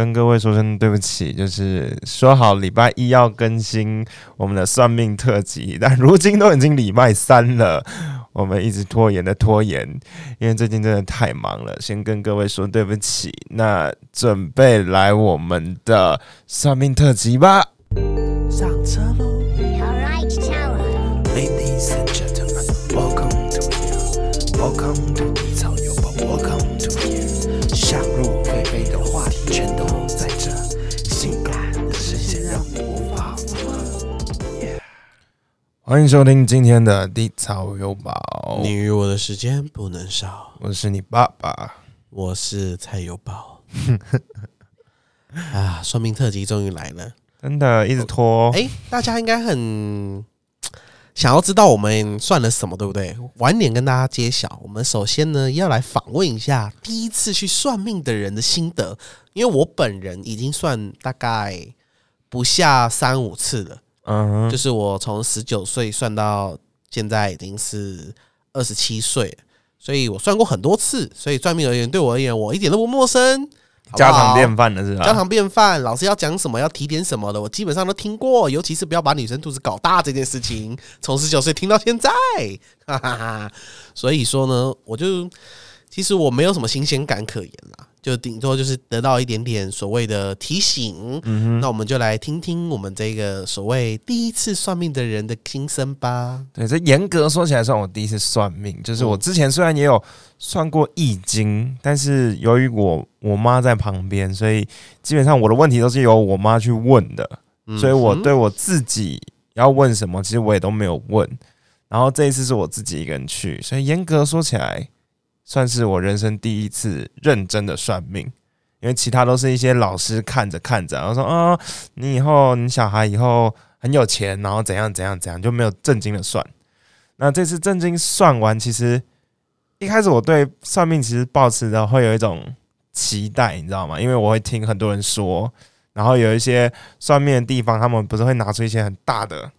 跟各位说声对不起，就是说好礼拜一要更新我们的算命特辑，但如今都已经礼拜三了，我们一直拖延的拖延，因为最近真的太忙了，先跟各位说对不起。那准备来我们的算命特辑吧，上车喽 Alright, Tower.，Ladies and gentlemen, welcome to here, welcome to 欢迎收听今天的地草有宝，你与我的时间不能少。我是你爸爸。我是蔡有宝。啊，算命特辑终于来了。真的一直拖，哎、大家应该很想要知道我们算了什么，对不对？晚点跟大家揭晓。我们首先呢，要来访问一下第一次去算命的人的心得，因为我本人已经算大概不下三五次了。嗯哼，就是我从十九岁算到现在已经是二十七岁，所以我算过很多次，所以算命而言对我而言我一点都不陌生，家常便饭的是吧？家常便饭，老师要讲什么，要提点什么的，我基本上都听过。尤其是不要把女生肚子搞大这件事情，从十九岁听到现在，哈哈哈。所以说呢，我就其实我没有什么新鲜感可言啦，就顶多就是得到一点点所谓的提醒。嗯那我们就来听听我们这个所谓第一次算命的人的心声吧。对，这严格说起来算我第一次算命，就是我之前虽然也有算过易经，但是由于我我妈在旁边，所以基本上我的问题都是由我妈去问的，所以我嗯对我自己要问什么，其实我也都没有问。然后这一次是我自己一个人去，所以严格说起来，算是我人生第一次认真的算命。因为其他都是一些老师看着看着，然后说啊、你以后你小孩以后很有钱，然后怎样怎样怎样，就没有正经的算。那这次正经算完，其实一开始我对算命其实抱持着会有一种期待，你知道吗？因为我会听很多人说，然后有一些算命的地方，他们不是会拿出一些很大的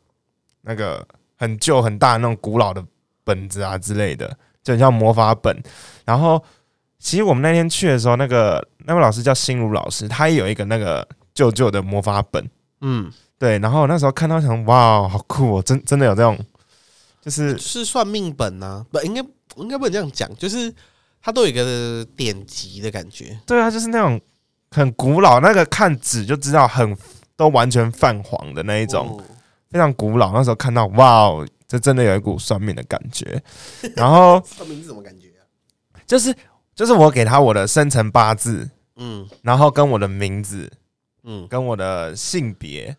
那个很旧很大的那种古老的本子啊之类的，就很像魔法本。然后其实我们那天去的时候，那个那位老师叫心如老师，他也有一个那个旧旧的魔法本。嗯，对，然后那时候看到想，哇，好酷哦！真真的有这种，就是是算命本呐、不应该应该不能这样讲，就是它都有一个典籍的感觉。对啊，就是那种很古老，那个看纸就知道很都完全泛黄的那一种，哦非常古老。那时候看到，哇哦，这真的有一股算命的感觉。然后算命是什么感觉啊？就是就是我给他我的生辰八字，嗯然后跟我的名字，嗯，跟我的性别，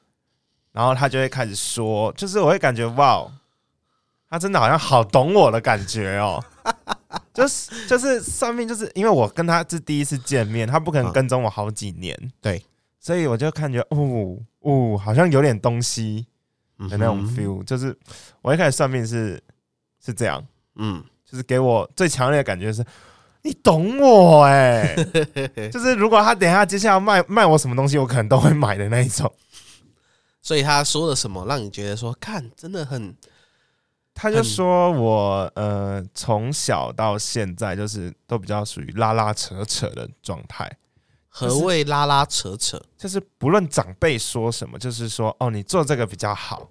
然后他就会开始说，就是我会感觉哇哦，他真的好像好懂我的感觉哦。就是就是算命，就是因为我跟他是第一次见面，他不可能嗯跟踪我好几年，对，所以我就感觉哦哦，好像有点东西的那种 feel。就是我一开始算命是是这样，嗯，就是给我最强烈的感觉是，你懂我哎、就是如果他等一下接下来卖卖我什么东西，我可能都会买的那一种。所以他说了什么，让你觉得说，看真的很他就说我呃从小到现在就是都比较属于拉拉扯扯的状态，何谓拉拉扯扯？就是不论长辈说什么，就是说哦你做这个比较好，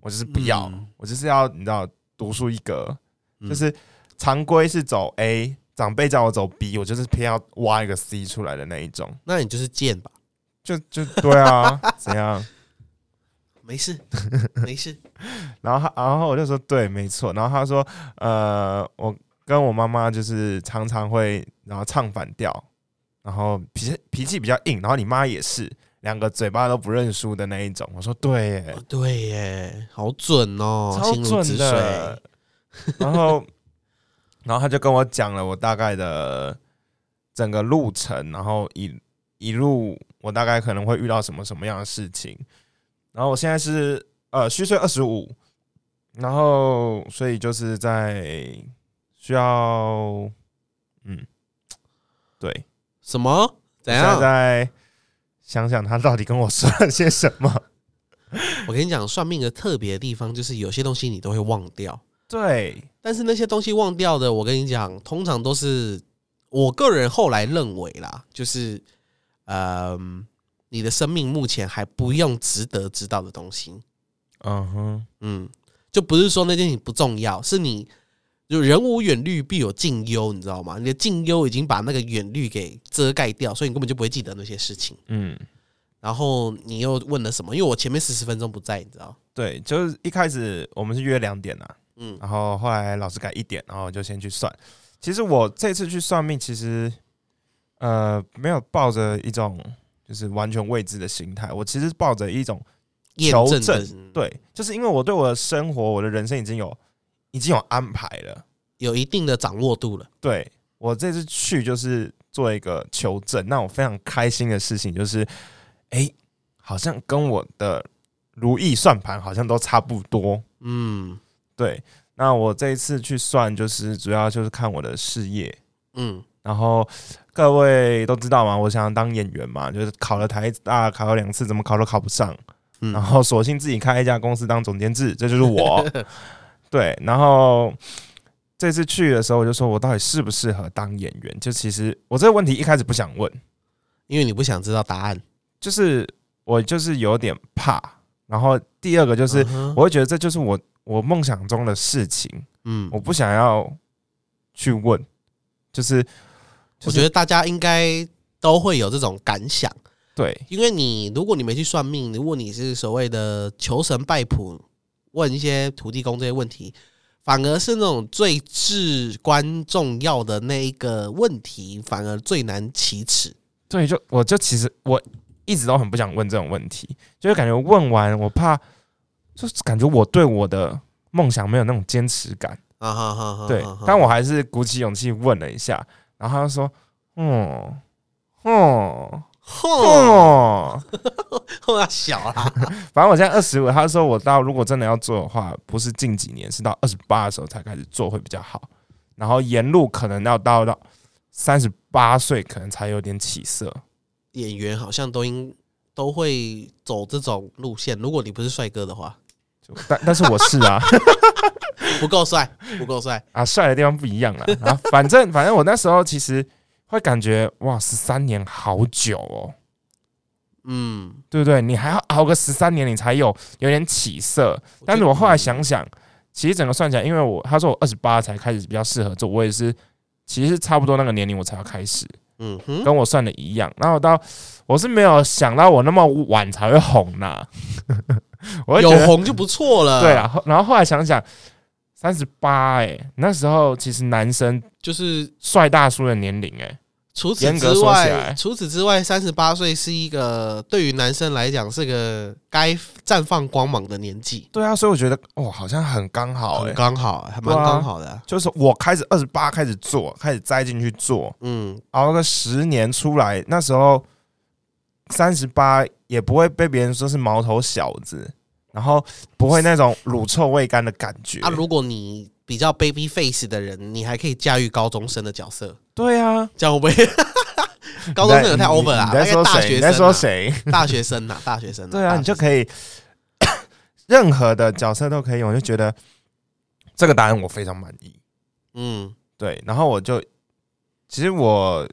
我就是不要，嗯我就是要你知道独树一格，嗯就是常规是走 A，长辈叫我走 B，我就是偏要挖一个 C 出来的那一种，那你就是贱吧？就就对啊，怎样？没事，没事。然后他，然后我就说对，没错。然后他说，呃，我跟我妈妈就是常常会，然后唱反调，然后脾气脾气比较硬，然后你妈也是，两个嘴巴都不认输的那一种。我说对耶，哦对耶，好准哦，超准的。。然后，然后他就跟我讲了我大概的整个路程，然后一一路我大概可能会遇到什么什么样的事情。然后我现在是呃虚岁二十五，然后所以就是在需要嗯对，什么？怎我现在样？在想想他到底跟我说了些什么。我跟你讲，算命的特别的地方就是有些东西你都会忘掉，对，但是那些东西忘掉的，我跟你讲，通常都是我个人后来认为啦，就是呃，你的生命目前还不用值得知道的东西。嗯哼，嗯，就不是说那件事情不重要，是你就人无远虑必有近忧，你知道吗？你的近忧已经把那个远虑给遮盖掉，所以你根本就不会记得那些事情。嗯，然后你又问了什么？因为我前面四十分钟不在，你知道？对，就是一开始我们是约两点呐、嗯然后后来老师改一点，然后就先去算。其实我这次去算命，其实呃没有抱着一种就是完全未知的心态，我其实抱着一种验证，对，就是因为我对我的生活、我的人生已经有已经有安排了。有一定的掌握度了。对我这次去就是做一个求证，那我非常开心的事情就是，哎、好像跟我的如意算盘好像都差不多。嗯对，那我这一次去算，就是主要就是看我的事业。嗯，然后各位都知道嘛，我想当演员嘛，就是考了台大，考了两次，怎么考都考不上，嗯然后索性自己开一家公司当总监制，这就是我。对，然后这次去的时候，我就说我到底适不适合当演员？就其实我这个问题一开始不想问，因为你不想知道答案，就是我就是有点怕。然后第二个就是，我会觉得这就是我我梦想中的事情，嗯，我不想要去问，就是我觉得大家应该都会有这种感想，对因为你如果你没去算命，如果你是所谓的求神拜卜，问一些土地公这些问题，反而是那种最至关重要的那一个问题，反而最难启齿。对，就我就其实我一直都很不想问这种问题，就是感觉问完我怕，就是感觉我对我的梦想没有那种坚持感。啊哈哈哈！对但我还是鼓起勇气问了一下，然后他就说：“嗯，嗯，哼，嗯，哼，小啦，反正我现在二十五。”他说我到如果真的要做的话，不是近几年，是到二十八的时候才开始做会比较好。然后沿路可能要到到三十八岁，可能才有点起色。演员好像都应都会走这种路线。如果你不是帅哥的话，但但是我是啊。不够帅，不够帅。啊，帅的地方不一样了。啊反正反正我那时候其实会感觉哇，十三年好久哦，嗯，对不对？你还要熬个十三年，你才有有点起色。但是我后来想想，其实整个算起来，因为我他说我二十八才开始比较适合做，我也是其实差不多那个年龄我才要开始，嗯哼，跟我算的一样。然后到我是没有想到我那么晚才会红呐，我有红就不错了。对啊，，然后后来想想。三十八哎，那时候其实男生就是帅大叔的年龄哎、除此之外，除此之外，三十八岁是一个对于男生来讲是个该绽放光芒的年纪，对啊，所以我觉得哦，好像很刚好哎、很刚好，还蛮刚好的。就是我开始二十八开始做，开始栽进去做，嗯，熬个十年出来，那时候三十八也不会被别人说是毛头小子，然后不会那种乳臭未干的感觉。啊，如果你比较 baby face 的人，你还可以驾驭高中生的角色，对啊，这样会不会？高中生有太 over 啦，你在说谁？你在说？谁？大学生呐、大学生、啊。对啊，你就可以 任何的角色都可以用，我就觉得这个答案我非常满意。嗯，对，然后我就其实我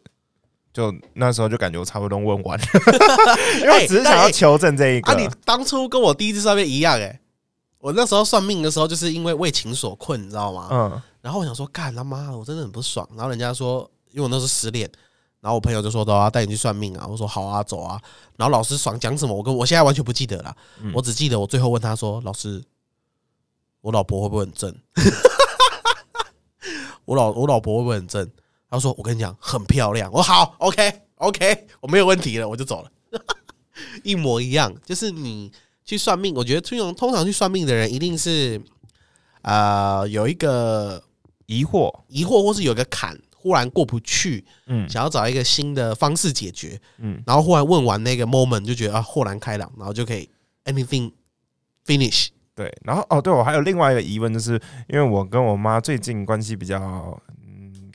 就那时候就感觉我差不多问完了，因为我只是想要求证这一个。啊，你当初跟我第一次算命一样哎、我那时候算命的时候，就是因为为情所困，你知道吗？嗯然后我想说，干他妈的，我真的很不爽。然后人家说，因为我那时候失恋，然后我朋友就说：“都要带你去算命啊。”我说：“好啊，走啊。”然后老师爽讲什么，我跟我现在完全不记得了，嗯我只记得我最后问他说：“老师，我老婆会不会很正？我老我老婆会不会很正？”他说：“我跟你讲，很漂亮。”我说：“好，OK OK，我没有问题了，我就走了。”一模一样，就是你去算命，我觉得通常通常去算命的人一定是呃有一个疑惑，疑惑，或是有一个坎忽然过不去，嗯想要找一个新的方式解决，嗯，然后忽然问完那个 moment 就觉得啊豁然开朗，然后就可以 anything finish。对。然后哦，对我还有另外一个疑问，就是因为我跟我妈最近关系比较，嗯，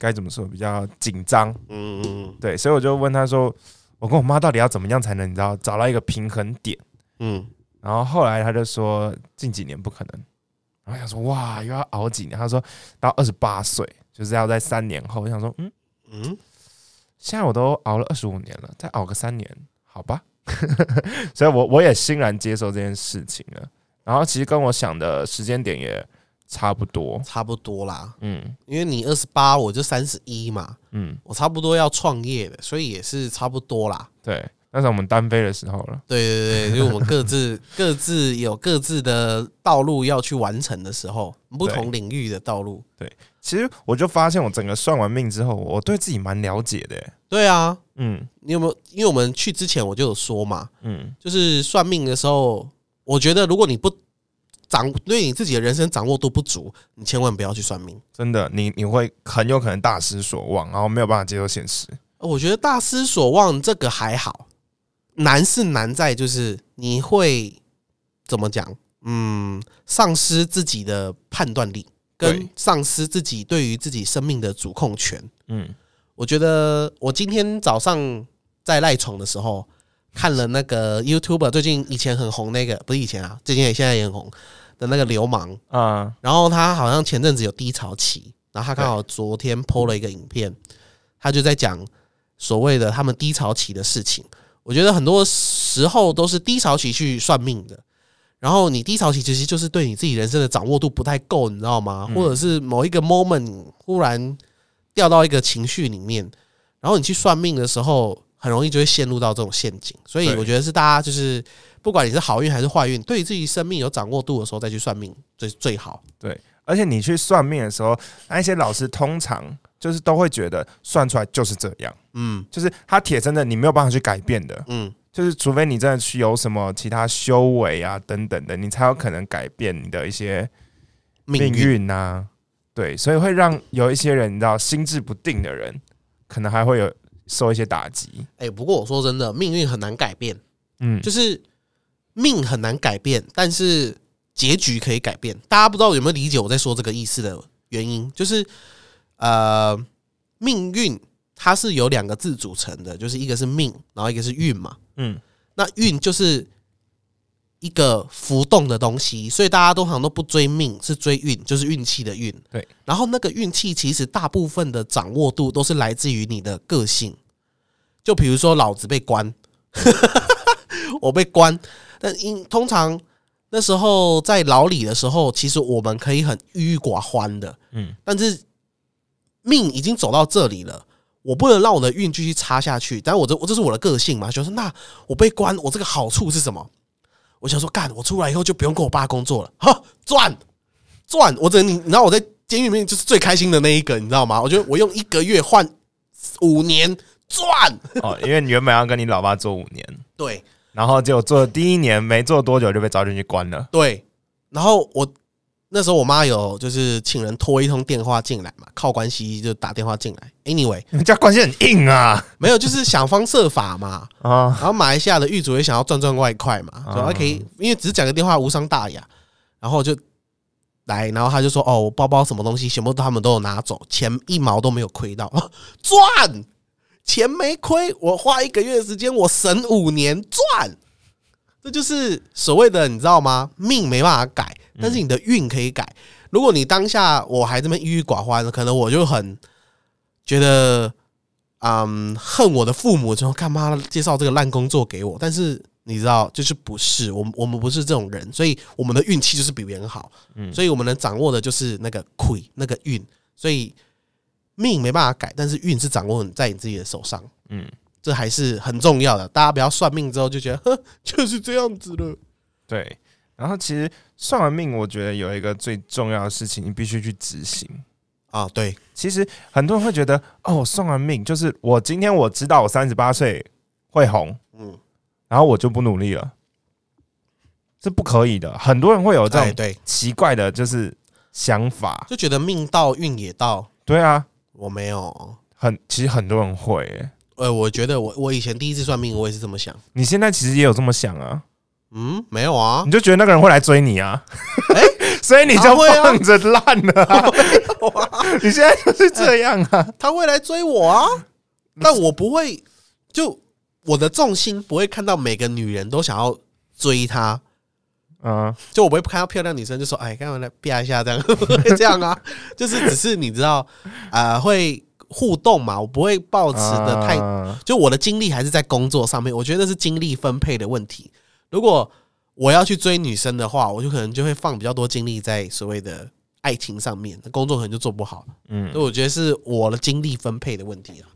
该怎么说，比较紧张，嗯嗯对，所以我就问他说，我跟我妈到底要怎么样才能，你知道，找到一个平衡点？嗯，然后后来他就说，近几年不可能。然后我想说，哇，又要熬几年？他说到二十八岁，就是要在三年后。我想说，嗯，嗯现在我都熬了二十五年了，再熬个三年，好吧？所以我我也欣然接受这件事情了。然后其实跟我想的时间点也差不多，差不多啦。嗯因为你二十八，我就三十一嘛，嗯，我差不多要创业了，所以也是差不多啦。对，那是我们单飞的时候了。对对对，因为我们各自各自有各自的道路要去完成的时候，不同领域的道路。对其实我就发现，我整个算完命之后，我对自己蛮了解的耶。对啊，嗯你有没有？因为我们去之前我就有说嘛，嗯，就是算命的时候，我觉得如果你不掌对你自己的人生掌握度不足，你千万不要去算命。真的，你你会很有可能大失所望，然后没有办法接受现实。我觉得大失所望这个还好，难是难在就是你会怎么讲？嗯，丧失自己的判断力，跟丧失自己对于自己生命的主控权。嗯我觉得我今天早上在赖床的时候看了那个 YouTuber 最近以前很红那个，不是以前啊，最近也现在也很红的那个流氓，啊，然后他好像前阵子有低潮期，然后他刚好昨天 PO 了一个影片，他就在讲所谓的他们低潮期的事情。我觉得很多时候都是低潮期去算命的，然后你低潮期其实就是对你自己人生的掌握度不太够，你知道吗？嗯或者是某一个 moment 忽然掉到一个情绪里面，然后你去算命的时候，很容易就会陷入到这种陷阱。所以我觉得是大家就是不管你是好运还是坏运，对于自己生命有掌握度的时候再去算命最最好。对，而且你去算命的时候，那一些老师通常就是都会觉得算出来就是这样，嗯就是他铁真的你没有办法去改变的，嗯，就是除非你真的去有什么其他修为啊等等的，你才有可能改变你的一些命命运运啊。对，所以会让有一些人你知道心智不定的人，可能还会有受一些打击。哎、不过我说真的，命运很难改变，嗯，就是命很难改变，但是结局可以改变。大家不知道有没有理解我在说这个意思的原因？就是呃，命运它是由两个字组成的，就是一个是命，然后一个是运嘛。嗯，那运就是一个浮动的东西，所以大家都好像都不追命，是追运，就是运气的运。对，然后那个运气其实大部分的掌握度都是来自于你的个性。就比如说老子被关，我被关，但因通常那时候在牢里的时候，其实我们可以很郁郁寡欢的，嗯，但是命已经走到这里了。我不能让我的运继续差下去，但我这我这是我的个性嘛，就是那我被关，我这个好处是什么？我想说，干，我出来以后就不用跟我爸工作了，哈，赚赚，我整你，你知道我在监狱里面就是最开心的那一个，你知道吗？我觉得我用一个月换五年赚，哦，因为你原本要跟你老爸做五年，对然后结果做第一年没做多久就被招进去关了。对，然后我那时候我妈有就是请人拖一通电话进来嘛，靠关系就打电话进来，anyway 你们家关系很硬啊！没有就是想方设法嘛，啊，然后马来西亚的狱主也想要赚赚外快嘛，哦所以他可以，因为只是讲个电话无伤大雅，然后就来，然后他就说：“哦，我包包什么东西全部他们都有拿走，钱一毛都没有亏到，哦 赚！钱没亏，我花一个月的时间，我省五年赚，这就是所谓的你知道吗？命没办法改，但是你的运可以改。如果你当下我还这么郁郁寡欢，可能我就很觉得。”嗯，恨我的父母，说干嘛介绍这个烂工作给我？但是你知道，就是不是我们，我们不是这种人，所以我们的运气就是比别人好，嗯所以我们能掌握的就是那个亏那个运，所以命没办法改，但是运是掌握在你自己的手上，嗯，这还是很重要的。大家不要算命之后就觉得，呵，就是这样子了。对。然后其实算完命，我觉得有一个最重要的事情，你必须去执行。啊，对，其实很多人会觉得，哦，我算完命就是我今天我知道我三十八岁会红，嗯，然后我就不努力了，是不可以的。很多人会有这种哎对，奇怪的，就是想法。就觉得命到运也到，对啊，我没有。很其实很多人会、欸。呃，我觉得我我以前第一次算命，我也是这么想。你现在其实也有这么想啊，嗯，没有啊。你，就觉得那个人会来追你啊，哎 所以你就放着烂了、啊。你现在就是这样啊，他会来追我啊，但我不会，就我的重心不会看到每个女人都想要追他，嗯，就我不会看到漂亮女生就说，哎，干嘛来啪一下这样，不会这样啊，就是只是你知道，啊，会互动嘛，我不会抱持的太，啊就我的精力还是在工作上面。我觉得那是精力分配的问题。如果我要去追女生的话，我就可能就会放比较多精力在所谓的爱情上面，那工作可能就做不好。嗯所以我觉得是我的精力分配的问题啊。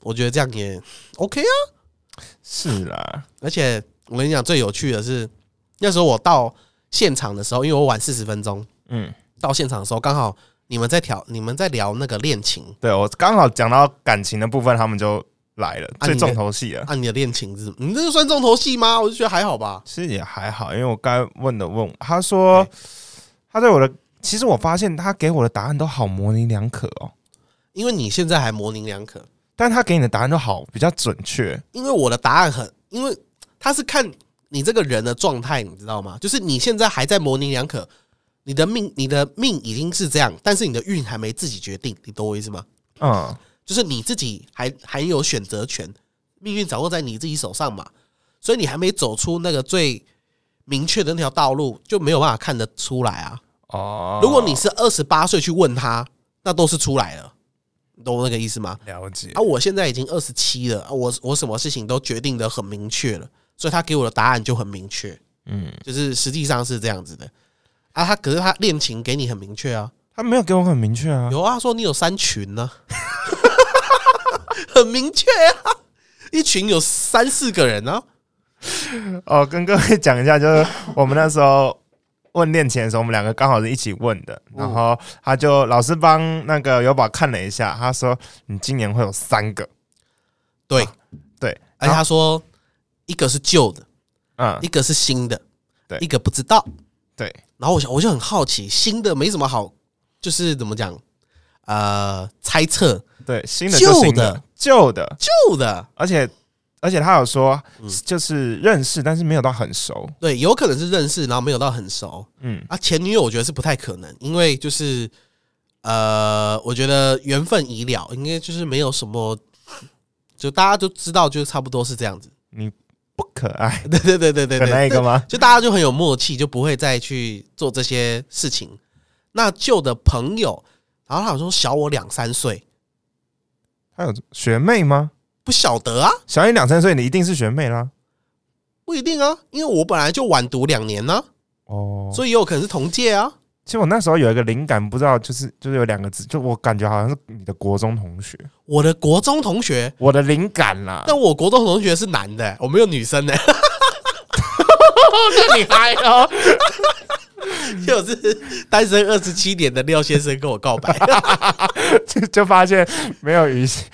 我觉得这样也 OK 啊。是啦，而且我跟你讲，最有趣的是那时候我到现场的时候，因为我晚四十分钟嗯，到现场的时候，刚好你们在调，你们在聊那个恋情对我刚好讲到感情的部分，他们就来了，最啊你的重头戏了。啊，你的恋情是，你这个算重头戏吗？我就觉得还好吧。其实也还好，因为我该问的问，他说他对我的，其实我发现他给我的答案都好模棱两可哦，因为你现在还模棱两可，但他给你的答案都好比较准确。因为我的答案很，因为他是看你这个人的状态，你知道吗？就是你现在还在模棱两可，你的命，你的命已经是这样，但是你的运还没自己决定，你懂我意思吗？嗯，就是你自己还还有选择权，命运掌握在你自己手上嘛，所以你还没走出那个最明确的那条道路，就没有办法看得出来啊。哦，如果你是二十八岁去问他，那都是出来了，你懂我那个意思吗？了解啊，我现在已经二十七了，啊，我我什么事情都决定的很明确了，所以他给我的答案就很明确，嗯，就是实际上是这样子的。啊，他可是他恋情给你很明确啊，他没有给我很明确啊。有啊，他说你有三群呢、很明确啊，一群有三四个人啊。哦，跟各位讲一下，就是我们那时候问恋情的时候，我们两个刚好是一起问的，然后他就老师帮那个友宝看了一下，他说你今年会有三个，对，对，而且他说一个是旧的，嗯一，个是新的，对一个不知道。对，然后我想，我就很好奇，新的没什么好，就是怎么讲，呃，猜测对，新的就新旧的的，旧的，旧的，而且而且他有说嗯就是认识，但是没有到很熟，对，有可能是认识，然后没有到很熟嗯，啊。前女友我觉得是不太可能，因为就是呃，我觉得缘分已了，应该就是没有什么，就大家都知道，就差不多是这样子。你不可爱对对对对对的对，那一个吗？就大家就很有默契，就不会再去做这些事情。那旧的朋友，然后他好像小我两三岁，他有学妹吗？不晓得啊，小你两三岁，你一定是学妹啦。不一定啊，因为我本来就晚读两年呢、哦，所以也有可能是同届啊。其实我那时候有一个灵感，不知道就是就是有两个字，就我感觉好像是你的国中同学，我的国中同学，我的灵感啦。但我国中同学是男的、我没有女生的、那你还哦，就是单身二十七年的廖先生跟我告白，就就发现没有语气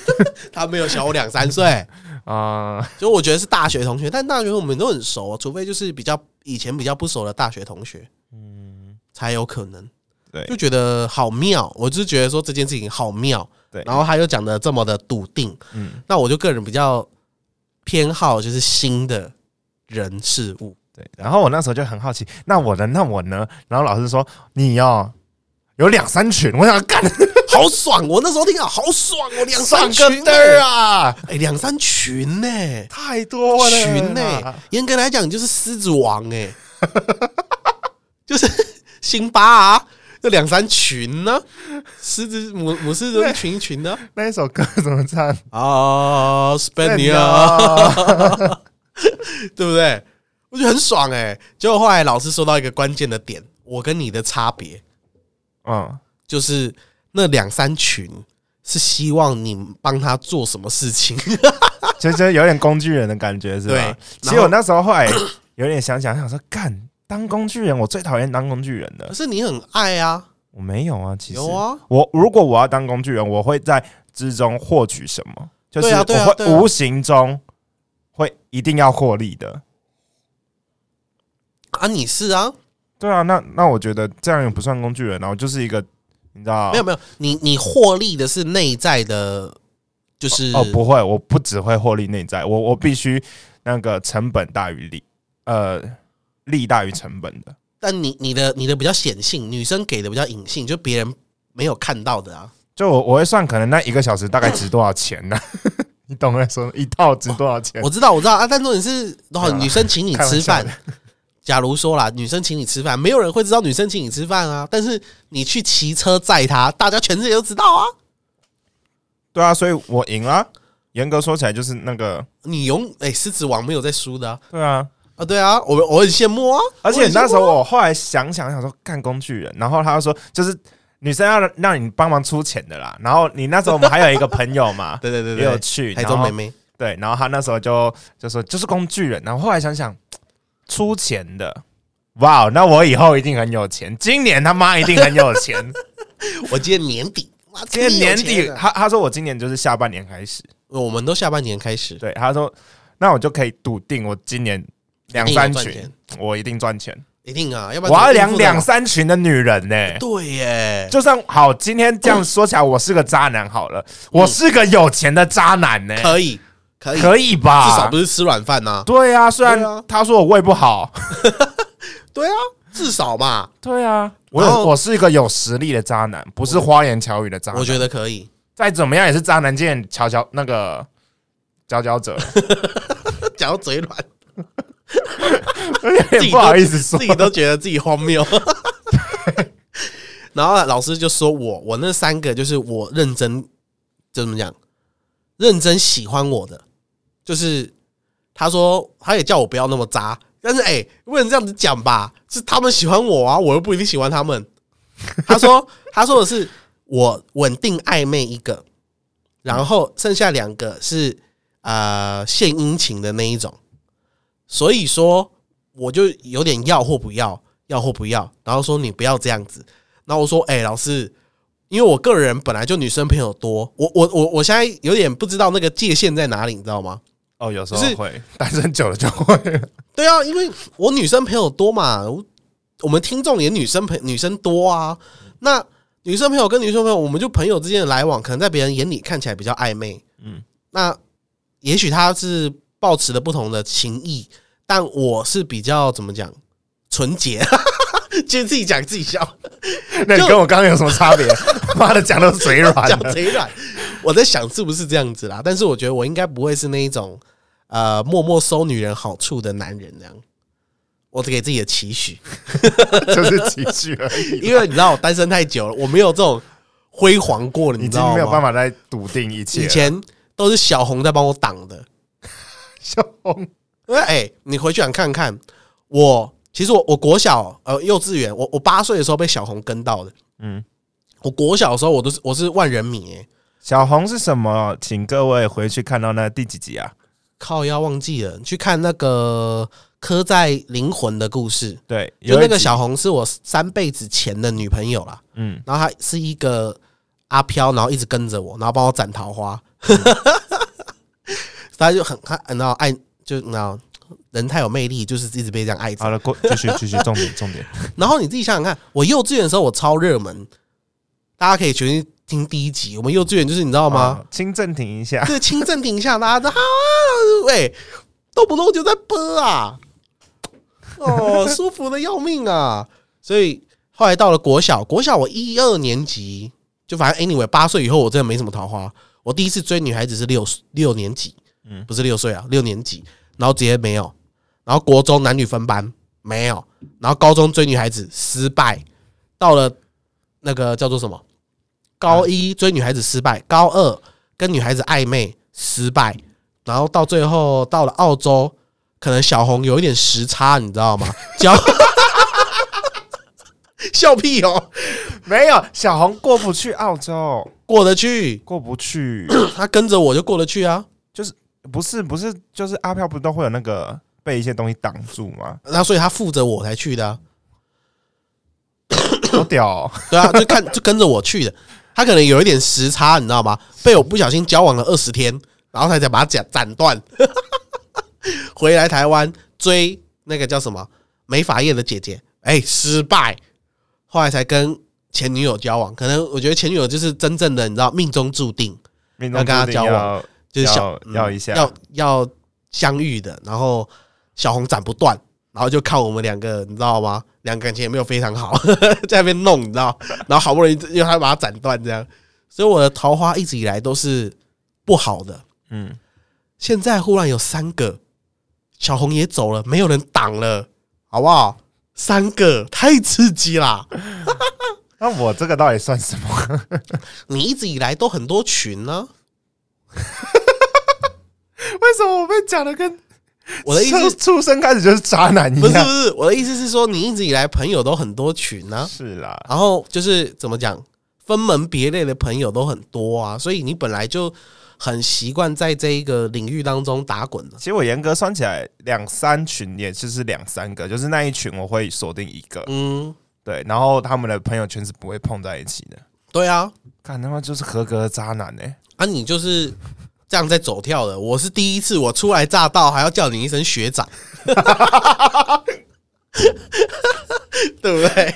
他没有小我两三岁，啊，所以我觉得是大学同学。但大学我们都很熟，除非就是比较以前比较不熟的大学同学，嗯，才有可能。对就觉得好妙，我就是觉得说这件事情好妙，对，然后他又讲的这么的笃定，嗯，那我就个人比较偏好就是新的人事物。对，然后我那时候就很好奇，那我呢？那我呢？然后老师说你哦有两三群，我想干 好爽！我那时候听到好爽哦，两三群个嘚儿啊，哎，两三群呢、太多了群呢、严格来讲就是狮子王哎、就是辛巴啊，这两三群呢、狮子母母狮子群一群呢？那一首歌怎么唱？啊，Spania，对不对？我觉得很爽哎、结果后来老师说到一个关键的点，我跟你的差别。嗯，就是那两三群是希望你帮他做什么事情，就就有点工具人的感觉，是吧？对？其实我那时候后来有点想想，想说干当工具人，我最讨厌当工具人的。可是你很爱啊，我没有啊，其实有啊，我如果我要当工具人，我会在之中获取什么？就是对啊对啊对啊我会无形中会一定要获利的。啊你是啊，对啊，那那我觉得这样也不算工具人啊，我就是一个你知道没有没有，你你获利的是内在的，就是哦，不会，我不只会获利内在，我我必须那个成本大于利，呃，利大于成本的。但你你的你的比较显性，女生给的比较隐性，就别人没有看到的啊。就我我会算，可能那一个小时大概值多少钱呢、你懂我在说一套值多少钱？我知道我知道啊，但重点是，哦，对啊女生请你吃饭，假如说啦，女生请你吃饭，没有人会知道女生请你吃饭啊。但是你去骑车载她，大家全世界都知道啊。对啊，所以我赢了。严格说起来，就是那个你赢哎，狮子王没有在输的啊，对啊。啊对啊，我我很羡慕啊，而且那时候我后来想想想说，干工具人，然后他就说，就是女生要让你帮忙出钱的啦。然后你那时候我们还有一个朋友嘛，对对对对，也有去台中妹妹，对，然后他那时候就就说就是工具人，然后后来想想出钱的，哇，那我以后一定很有钱，今年他妈一定很有钱。我今年年底，哇今年年底，他他说我今年就是下半年开始，我们都下半年开始，对，他说那我就可以笃定我今年两三群，我一定赚钱，一定啊，要不然我要两两三群的女人呢、对耶，就算好，今天这样说起来，我是个渣男好了，我是个有钱的渣男呢、可以可以，可以吧？至少不是吃软饭呐，对啊，虽然他说我胃不好，对啊，至少嘛，对啊，我我是一个有实力的渣男，不是花言巧语的渣男。我觉得可以，再怎么样也是渣男见佼佼那个佼佼者，讲到嘴软，有点不好意思说自。己都觉得自己荒谬。然后老师就说我我那三个就是我认真，就怎么讲，认真喜欢我的，就是他说他也叫我不要那么渣，但是哎、不能这样子讲吧，是他们喜欢我啊，我又不一定喜欢他们。他说他说的是我稳定暧昧一个，然后剩下两个是呃献殷勤的那一种，所以说我就有点要或不要，要或不要，然后说你不要这样子，然后我说哎、老师。因为我个人本来就女生朋友多，我我我我现在有点不知道那个界限在哪里，你知道吗？哦，有时候是会单身久了就会。对啊，因为我女生朋友多嘛，我我们听众也女生朋女生多啊。那女生朋友跟女生朋友，我们就朋友之间的来往，可能在别人眼里看起来比较暧昧。嗯嗯，那也许他是抱持了不同的情谊，但我是比较怎么讲纯洁，就自己讲自己笑，那你跟我刚刚有什么差别？妈的，讲的嘴软讲了。贼软。我在想是不是这样子啦，但是我觉得我应该不会是那一种呃默默收女人好处的男人这样。我给自己的期许，就是期许而已。因为你知道我单身太久了，我没有这种辉煌过了，你知道吗？没有办法再笃定一切。以前都是小红在帮我挡的。小红因为哎、你回去想看看，我其实我我国小呃幼稚园，我我八岁的时候被小红跟到的。嗯，我国小的时候，我都是我是万人迷、欸，小红是什么？请各位回去看到那第几集啊？靠要忘记了，你去看那个刻在灵魂的故事。对，就有那个小红是我三辈子前的女朋友啦，嗯，然后她是一个阿飘，然后一直跟着我，然后帮我斩桃花，他就很看然后爱就然后人太有魅力，就是一直被这样爱着好。了，过继续继续，重点重点。然后你自己想想看，我幼稚园的时候我超热门，大家可以全听第一集。我们幼稚园就是你知道吗？啊？轻暂停一下。这个轻正停一下，大家都好啊，喂，动不动就在播啊，哦，舒服的要命啊！所以后来到了国小，国小我一二年级，就反正 anyway 八岁以后我真的没什么桃花。我第一次追女孩子是六六年级，嗯不是六岁啊，六年级，然后直接没有，然后国中男女分班没有，然后高中追女孩子失败，到了那个叫做什么？高一追女孩子失败，高二跟女孩子暧昧失败，然后到最后到了澳洲，可能小红有一点时差，你知道吗？交 笑屁哦，没有，小红过不去澳洲，过得去，过不去。他跟着我就过得去啊。不是不是，就是阿飘不都会有那个被一些东西挡住吗？那所以他负责我才去的、啊，好屌哦、对啊，就看就跟着我去的。他可能有一点时差，你知道吗？被我不小心交往了二十天，然后他才把它斩斩断。回来台湾追那个叫什么美法业的姐姐，哎、失败。后来才跟前女友交往，可能我觉得前女友就是真正的你知道命中注定，命要跟他交往要就是小要嗯要一下要要相遇的。然后小红斩不断，然后就靠我们两个，你知道吗？两个感情也没有非常好，在那边弄，你知道？然后好不容易又他把它斩断，这样，所以我的桃花一直以来都是不好的。嗯，现在忽然有三个，小红也走了，没有人挡了，好不好？三个太刺激啦！那我这个到底算什么？你一直以来都很多群呢、为什么我被讲的跟我的意思出出生开始就是渣男一样？不是不是，我的意思是说，你一直以来朋友都很多群呢、是啦，然后就是怎么讲，分门别类的朋友都很多啊，所以你本来就很习惯在这一个领域当中打滚了。其实我严格算起来，两三群也就是两三个，就是那一群我会锁定一个，嗯，对，然后他们的朋友圈是不会碰在一起的。对啊，看他妈就是合格的渣男哎、啊，你就是这样在走跳的。我是第一次，我初来乍到，还要叫你一声学长，对不对？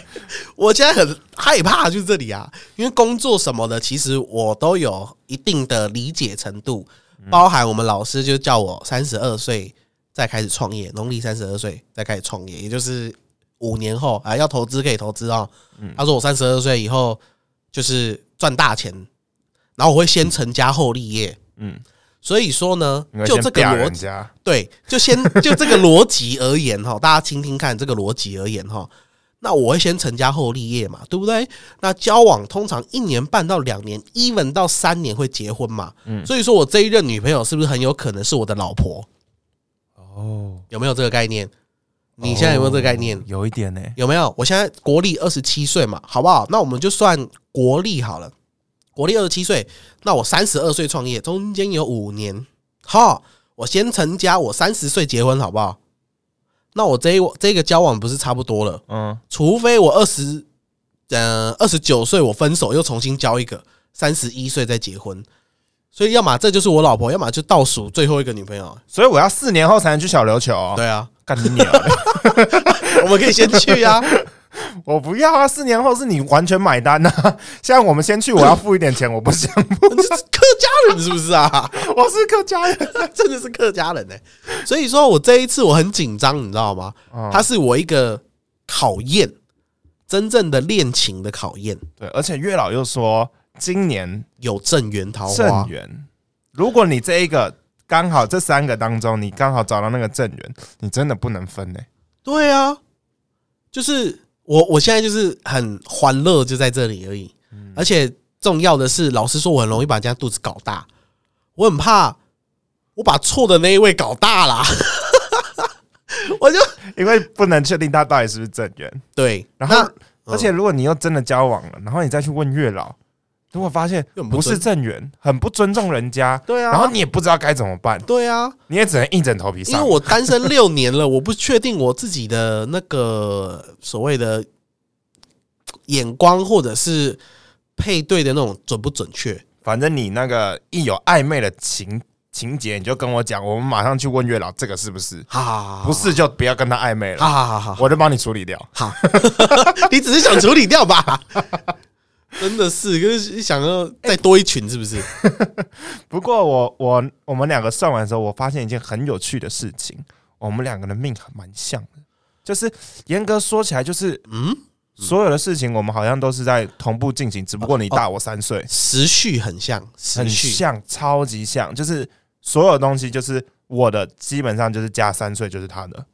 我现在很害怕，就是这里啊，因为工作什么的，其实我都有一定的理解程度，包含我们老师就叫我三十二岁再开始创业，农历三十二岁再开始创业，也就是五年后啊，要投资可以投资哦。他说我三十二岁以后就是赚大钱，然后我会先成家后立业。嗯，所以说呢就这个逻辑，对，就先就这个逻辑而言哈，大家听听看这个逻辑而言哈。那我会先成家后立业嘛，对不对？那交往通常一年半到两年，even 到三年会结婚嘛。嗯所以说我这一任女朋友是不是很有可能是我的老婆？哦，有没有这个概念？你现在有没有这个概念？有一点呢、有没有？我现在国历二十七岁嘛，好不好？那我们就算国历好了，国历二十七岁，那我三十二岁创业，中间有五年，好，我先成家，我三十岁结婚，好不好？那我这一这个交往不是差不多了？嗯，除非我二十，呃，二十九岁我分手，又重新交一个，三十一岁再结婚。所以，要么这就是我老婆，要么就倒数最后一个女朋友。所以我要四年后才能去小琉球、哦。对啊，干你娘！我们可以先去啊。我不要啊！四年后是你完全买单呐、啊。现在我们先去，我要付一点钱，我不想付。你是客家人是不是啊？我是客家人，真的是客家人呢、所以说我这一次我很紧张，你知道吗？嗯它是我一个考验，真正的恋情的考验，对，而且月老又说今年有正缘桃花正。缘，如果你这一个刚好这三个当中，你刚好找到那个正缘，你真的不能分呢、对啊，就是我我现在就是很欢乐，就在这里而已。嗯而且重要的是，老实说，我很容易把人家肚子搞大，我很怕我把错的那一位搞大啦。我就因为不能确定他到底是不是正缘。对，然后，而且如果你又真的交往了，然后你再去问月老，如果发现不是正缘，很不尊重人家，对啊，然后你也不知道该怎么办，对啊，你也只能硬着头皮上。因为我单身六年了，我不确定我自己的那个所谓的眼光或者是配对的那种准不准确。反正你那个一有暧昧的情情节，你就跟我讲，我们马上去问月老，这个是不是？哈，不是就不要跟他暧昧了，好好我就帮你处理掉。好，你只是想处理掉吧？真的是，就是想要再多一群，是不是？不过我我我们两个算完的时候，我发现一件很有趣的事情，我们两个的命还蛮像的，就是严格说起来，就是嗯，所有的事情我们好像都是在同步进行，只不过你大我三岁，时序很像，时很像，超级像，就是所有东西就是我的基本上就是加三岁就是他的，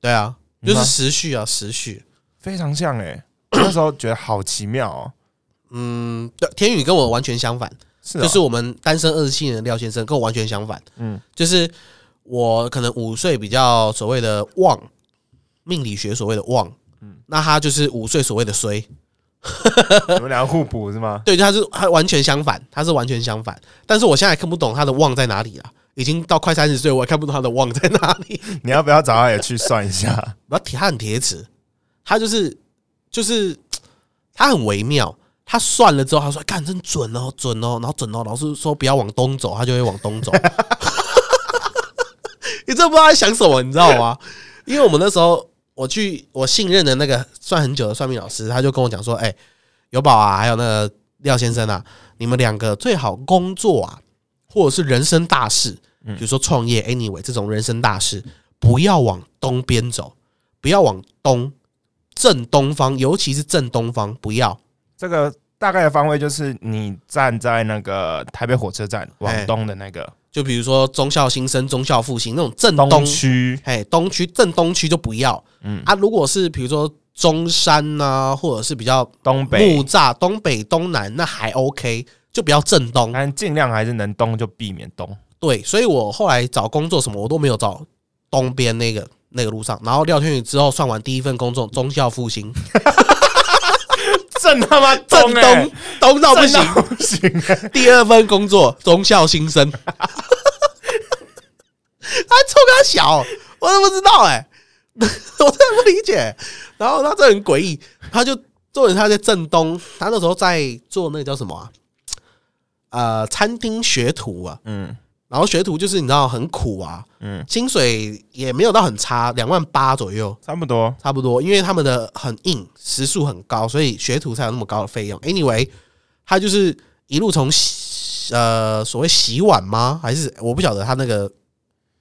对啊，就是时序啊，时序。非常像哎、那时候觉得好奇妙哦，嗯，对，天宇跟我完全相反，是哦就是我们单身二十七年的廖先生跟我完全相反。嗯就是我可能五岁比较所谓的旺，命理学所谓的旺，嗯那他就是五岁所谓的衰，你们两个互补是吗？对，他是他完全相反，他是完全相反。但是我现在看不懂他的旺在哪里了，已经到快三十岁，我也看不懂他的旺在哪里。你要不要找他也去算一下？不要铁，他很铁齿，他就是就是他很微妙。他算了之后，他说：“干真准哦，准哦，然后准哦。”老师说不要往东走，他就会往东走。你真的不知道他在想什么，你知道吗？因为我们那时候我去我信任的那个算很久的算命老师，他就跟我讲说：“哎、有宝啊，还有那个廖先生啊，你们两个最好工作啊，或者是人生大事，比如说创业，anyway 这种人生大事，不要往东边走，不要往东正东方，尤其是正东方，不要。这个大概的方位就是你站在那个台北火车站往哎东的那个就比如说忠孝新生、忠孝复兴那种正东东，区，哎，东区正东区就不要。嗯啊，如果是比如说中山呐、或者是比较东北木栅、东北、东南，那还 OK。就比较正东。但尽量还是能东就避免东。对，所以我后来找工作什么，我都没有找东边那个那个路上。然后廖天宇之后算完第一份工作，中校复兴，正他妈正东欸东东到不行。不行欸，第二份工作，中校新生，他臭他小，我都不知道哎、我真的不理解。然后他这很诡异，他就重点他在正东，他那时候在做那个叫什么啊？呃，餐厅学徒啊。嗯然后学徒就是你知道很苦啊，嗯，薪水也没有到很差，两万八左右，差不多。差不多。因为他们的很硬，时速很高，所以学徒才有那么高的费用。Anyway，他就是一路从呃所谓洗碗吗？还是我不晓得他那个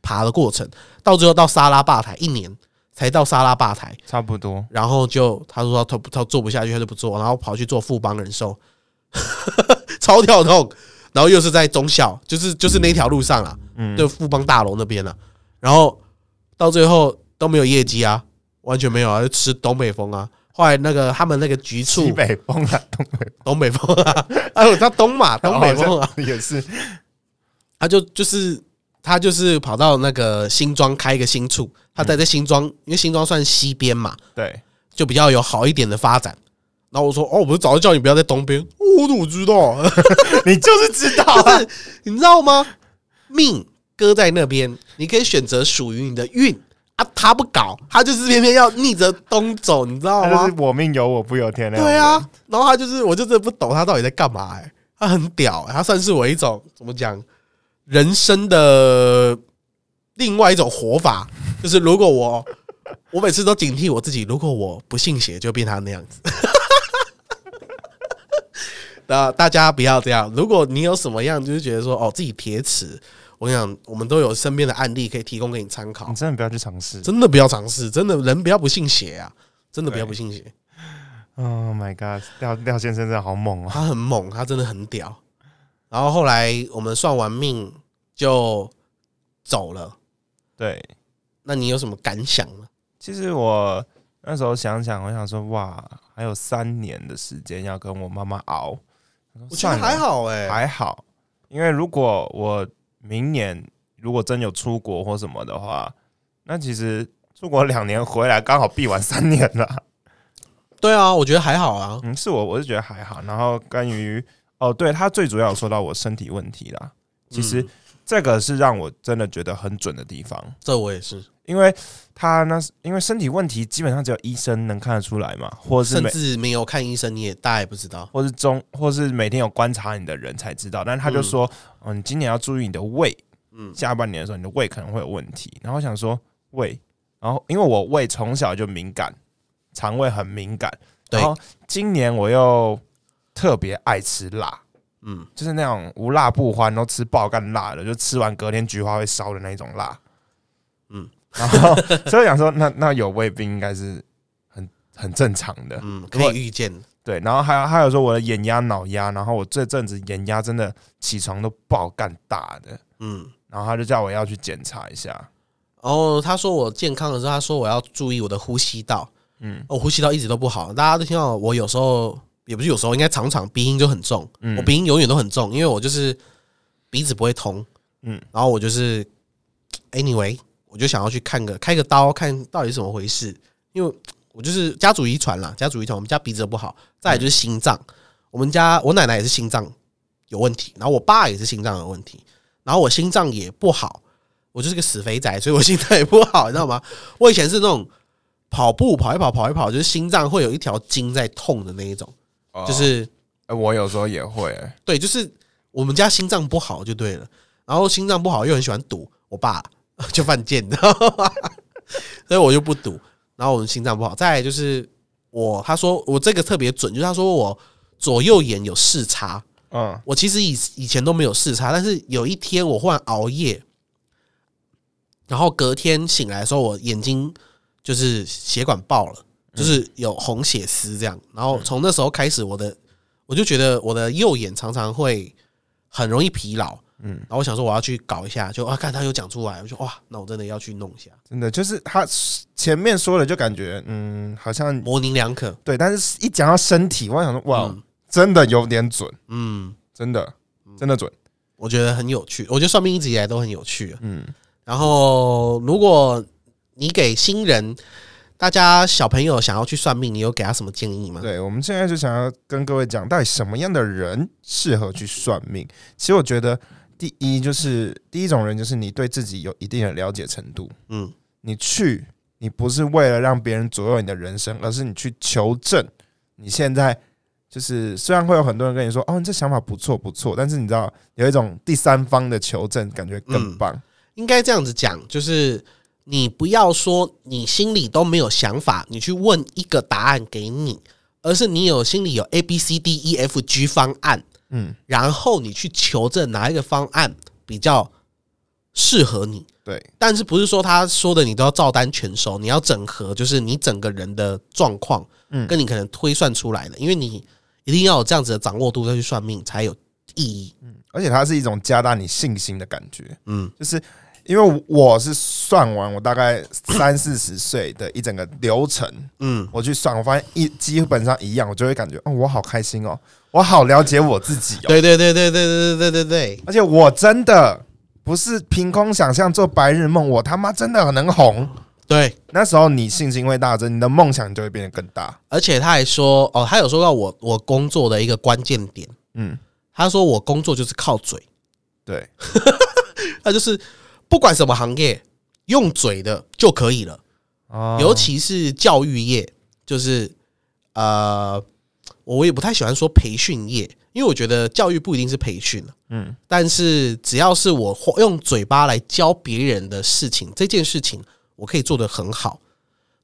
爬的过程，到最后到沙拉吧台一年才到沙拉吧台，差不多，然后就他说他他做不下去，他就不做，然后跑去做富邦人寿，超跳痛。然后又是在中校，就是就是那条路上啊，嗯，就富邦大楼那边了。然后到最后都没有业绩啊，完全没有啊，就吃东北风啊。后来那个他们那个局处西北风啊，东北东北风啊，哎呦，他东马，东北风啊，也是，他就就是他就是跑到那个新庄开一个新处，他待在新庄，因为新庄算西边嘛，对，就比较有好一点的发展。然后我说：“哦，我不是早就叫你不要在东边，哦我怎么知道？你就是知道啊，就是你知道吗？命搁在那边，你可以选择属于你的运啊。他不搞，他就是偏偏要逆着东走，你知道吗是？我命由我不由天对啊，然后他就是，我就真的不懂他到底在干嘛、欸。他很屌、欸，他算是我一种怎么讲人生的另外一种活法，就是如果我我每次都警惕我自己，如果我不信邪，就变他那样子。那大家不要这样。如果你有什么样，就是觉得说哦自己铁齿，我讲，我们都有身边的案例可以提供给你参考你。真的不要去尝试。真的不要尝试，真的人不要不信邪啊！真的不要不信邪。Oh my god，廖廖先生真的好猛哦！他很猛，他真的很屌。然后后来我们算完命就走了，对，那你有什么感想呢？其实我那时候想想，我想说，哇，还有三年的时间要跟我妈妈熬。我觉得还好哎、还好，因为如果我明年如果真有出国或什么的话，那其实出国两年回来刚好闭完三年了。对啊，我觉得还好啊。嗯，是我我是觉得还好。然后关于哦，对他最主要有说到我身体问题啦，其实嗯这个是让我真的觉得很准的地方。这我也是，因为他那是因为身体问题基本上只有医生能看得出来嘛，或者是甚至没有看医生，你也大家也不知道。或是中或是每天有观察你的人才知道。但是他就说，哦，你今年要注意你的胃，嗯下半年的时候你的胃可能会有问题。然后我想说胃，然后因为我胃从小就敏感，肠胃很敏感，然后今年我又特别爱吃辣。嗯，就是那种无辣不欢，然后吃爆干辣的，就吃完隔天菊花会烧的那种辣。嗯，然后所以我想说，那那有胃病应该是很很正常的。嗯，可以预见。对，然后还有还有说我的眼压、脑压，然后我这阵子眼压真的起床都不好干大的，嗯，然后他就叫我要去检查一下。然后他说我健康的时候，他说我要注意我的呼吸道。嗯我呼吸道一直都不好，大家都听到我有时候也不是有时候，应该常常鼻音就很重。嗯我鼻音永远都很重，因为我就是鼻子不会通。嗯然后我就是 anyway，我就想要去看个开个刀，看到底是怎么回事。因为我就是家族遗传啦，家族遗传，我们家鼻子都不好，再来就是心脏，我们家我奶奶也是心脏有问题，然后我爸也是心脏有问题，然后我心脏也不好，我就是个死肥宅，所以我心脏也不好，你知道吗？我以前是那种跑步跑一跑跑一跑，就是心脏会有一条筋在痛的那一种，就是呃我有时候也会、欸对，就是我们家心脏不好就对了，然后心脏不好又很喜欢赌，我爸 就犯贱，你知道吗？所以我就不赌。然后我们心脏不好，再来就是我，他说我这个特别准，就是他说我左右眼有视差，嗯我其实以以前都没有视差，但是有一天我忽然熬夜，然后隔天醒来的时候，我眼睛就是血管爆了，就是有红血丝这样。然后从那时候开始，我的我就觉得我的右眼常常会很容易疲劳。嗯，然后我想说我要去搞一下，就啊，看他有讲出来，我就哇，那我真的要去弄一下，真的就是他前面说的就感觉嗯好像模棱两可。对，但是一讲到身体，我想说哇，嗯真的有点准。嗯，真的真的准。我觉得很有趣。我觉得算命一直以来都很有趣啊。嗯，然后，如果你给新人，大家小朋友想要去算命，你有给他什么建议吗？对，我们现在就想要跟各位讲，到底什么样的人适合去算命。其实我觉得，第一就是第一种人，就是你对自己有一定的了解程度。嗯，你去，你不是为了让别人左右你的人生，而是你去求证你现在。就是虽然会有很多人跟你说，哦，你这想法不错不错，但是你知道有一种第三方的求证，感觉更棒。应该这样子讲，就是你不要说你心里都没有想法，你去问一个答案给你，而是你有心里有 A B C D E F G 方案，嗯，然后你去求证哪一个方案比较适合你。对，但是不是说他说的你都要照单全收？你要整合，就是你整个人的状况，嗯跟你可能推算出来的，因为你一定要有这样子的掌握度再去算命才有意义。而且它是一种加大你信心的感觉。嗯就是因为我是算完我大概三四十岁的一整个流程，嗯，我去算，我发现一基本上一样，我就会感觉哦，我好开心哦，我好了解我自己哦。对对对对对对对对对，而且我真的不是凭空想象做白日梦，我他妈真的很能红。对，那时候你信心会大增，你的梦想就会变得更大。而且他还说，哦，他有说到我我工作的一个关键点，嗯，他说我工作就是靠嘴，对，他就是不管什么行业，用嘴的就可以了。哦尤其是教育业，就是呃，我也不太喜欢说培训业，因为我觉得教育不一定是培训嗯但是只要是我用嘴巴来教别人的事情，这件事情我可以做得很好。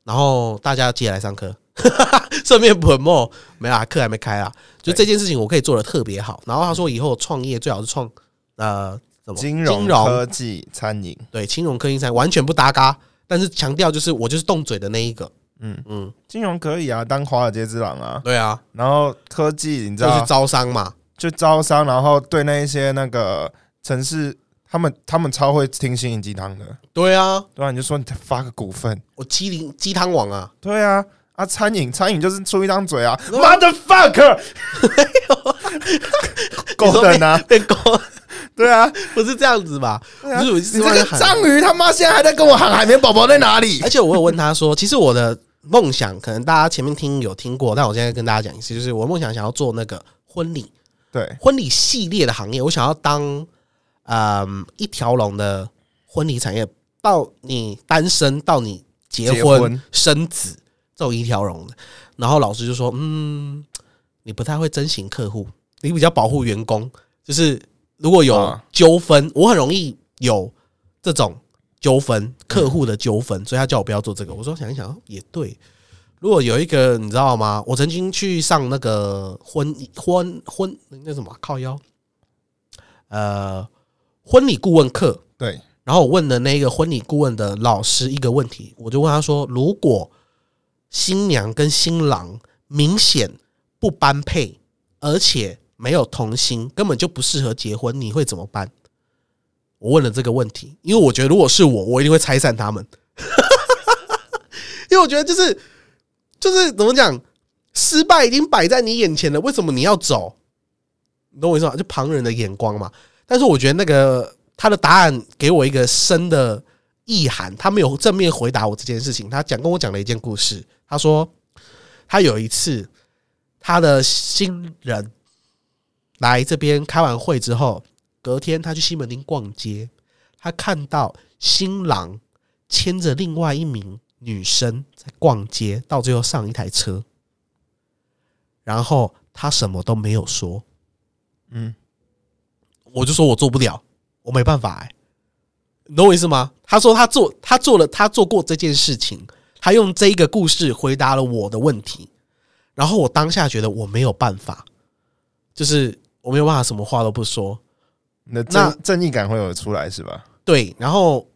然后大家记得来上课，顺便 promo 没啦，课还没开啊。就这件事情我可以做的特别好。然后他说以后创业最好是创呃什么？金融、金融。科技、餐饮，对金融科技餐完全不搭嘎，但是强调就是我就是动嘴的那一个。嗯。嗯，金融可以啊，当华尔街之狼啊。对啊，然后科技，你知道就是，招商嘛。就招商，然后对那一些那个城市，他们他们超会听心灵鸡汤的，对啊，对啊，你就说你发个股份，我鸡灵鸡汤王啊，对啊，啊，餐饮餐饮就是出一张嘴啊，motherfucker，狗等 啊，变狗 对啊，不是这样子吧？对啊不是我你这个章鱼他妈现在还在跟我喊海绵宝宝在哪里而？且我有问他说，其实我的梦想，可能大家前面听有听过，但我现在跟大家讲一次，就是我梦想想要做那个婚礼对，婚礼系列的行业，我想要当嗯一条龙的婚礼产业，到你单身到你结结婚婚生子，这种一条龙的。然后老师就说，嗯，你不太会征询客户，你比较保护员工，就是如果有啊纠纷，我很容易有这种纠纷，客户的纠纷，所以他叫我不要做这个。我说想一想，哦也对。如果有一个你知道吗？我曾经去上那个婚婚婚那什么靠腰，呃，婚礼顾问课，对，然后我问了那个婚礼顾问的老师一个问题，我就问他说：如果新娘跟新郎明显不般配，而且没有同心，根本就不适合结婚，你会怎么办？我问了这个问题，因为我觉得如果是我，我一定会拆散他们，因为我觉得就是就是怎么讲，失败已经摆在你眼前了，为什么你要走？你懂我意思吗？就旁人的眼光嘛。但是我觉得那个他的答案给我一个深的意涵，他没有正面回答我这件事情。他讲跟我讲了一件故事，他说他有一次他的新人来这边开完会之后，隔天他去西门町逛街，他看到新郎牵着另外一名女生在逛街，到最后上一台车，然后他什么都没有说，嗯，我就说我做不了，我没办法哎、你懂我意思吗？他说他做他做了他做过这件事情，他用这一个故事回答了我的问题，然后我当下觉得我没有办法，就是我没有办法什么话都不说，那正正义感会有出来是吧？对，然后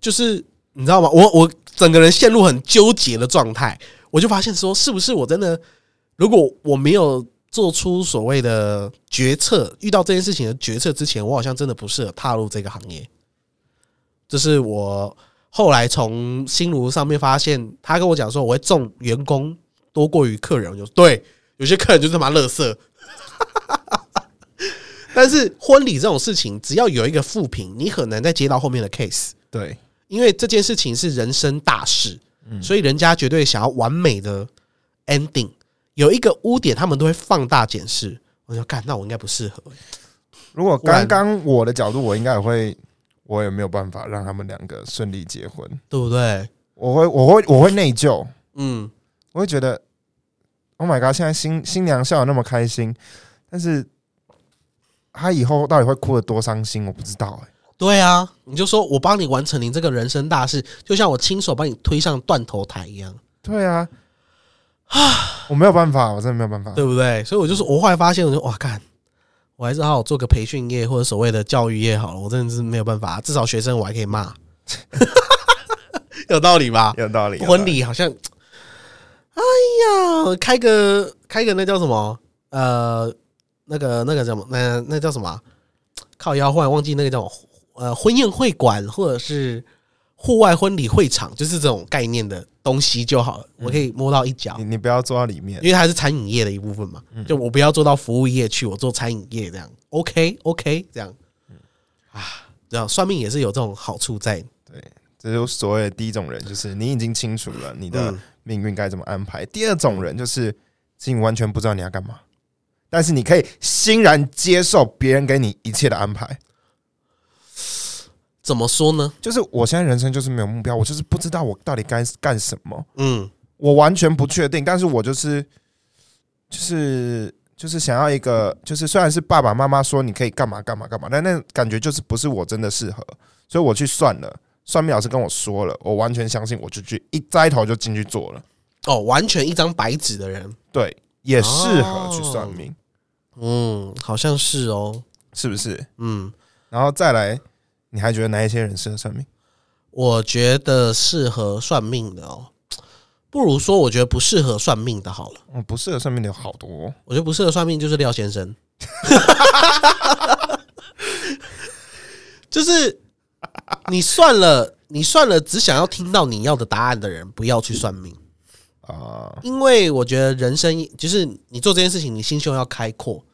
就是你知道吗？我我整个人陷入很纠结的状态，我就发现说，是不是我真的，如果我没有做出所谓的决策，遇到这件事情的决策之前，我好像真的不适合踏入这个行业。这是我后来从新炉上面发现，他跟我讲说，我会重员工多过于客人。有对，有些客人就是他妈乐色。但是婚礼这种事情，只要有一个负评，你很难再接到后面的 case，对，因为这件事情是人生大事，所以人家绝对想要完美的 ending。有一个污点，他们都会放大检视。我就干，那我应该不适合。如果刚刚我的角度，我应该也会，我也没有办法让他们两个顺利结婚。对不对？我会，我会，我会内疚，嗯，我会觉得，Oh my god！现在新新娘笑得那么开心，但是她以后到底会哭得多伤心，我不知道哎、对啊，你就说我帮你完成你这个人生大事，就像我亲手把你推上断头台一样，对啊，啊我没有办法，我真的没有办法。对不对？所以我就说，我后来发现，我就哇干，我还是好好做个培训业或者所谓的教育业好了，我真的是没有办法，至少学生我还可以骂，有道理吧？有道理。婚礼好像，哎呀，开个开个那叫什么？呃，那个那个叫什么？那那叫什么啊？靠腰，忽然忘记那个叫呃婚宴会馆或者是户外婚礼会场，就是这种概念的东西就好了，我可以摸到一脚你，你不要坐到里面因。为它是餐饮业的一部分嘛。就我不要做到服务业去，我做餐饮业这样，OK OK 这样啊，这样算命也是有这种好处在。对这就是所谓的第一种人，就是你已经清楚了你的嗯命运该怎么安排。第二种人就是，其实你完全不知道你要干嘛，但是你可以欣然接受别人给你一切的安排。怎么说呢？就是我现在人生就是没有目标，我就是不知道我到底该干什么，嗯我完全不确定。但是我就是就是就是想要一个，就是虽然是爸爸妈妈说你可以干嘛干嘛干嘛，但那感觉就是不是我真的适合，所以我去算了。算命老师跟我说了，我完全相信，我就去一摘头就进去做了。哦，完全一张白纸的人，对，也适合去算命，嗯，好像是哦，是不是？嗯，然后再来，你还觉得哪一些人适合算命？我觉得适合算命的哦，不如说我觉得不适合算命的好了。嗯，不适合算命的有好多、哦。我觉得不适合算命就是廖先生，就是你算了，你算了，只想要听到你要的答案的人，不要去算命，啊、因为我觉得人生就是你做这件事情，你心胸要开阔，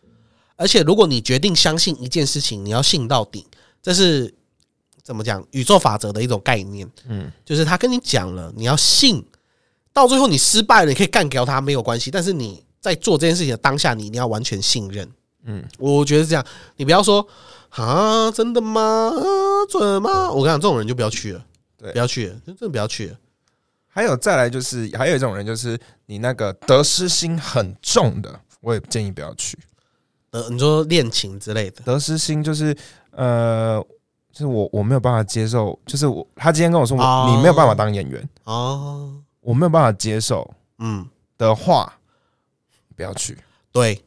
而且如果你决定相信一件事情，你要信到底，这是怎么讲宇宙法则的一种概念。嗯，就是他跟你讲了，你要信，到最后你失败了，你可以干掉他没有关系，但是你在做这件事情的当下，你一定要完全信任。嗯，我觉得是这样，你不要说啊，真的吗？啊，准吗？我跟你讲，这种人就不要去了，对不要去了，真的不要去了。还有再来就是，还有一种人就是你那个得失心很重的，我也建议不要去。呃，你说恋情之类的，得失心就是呃，就是我我没有办法接受，就是我他今天跟我说、哦。你没有办法当演员，哦，我没有办法接受嗯，的话，不要去。对，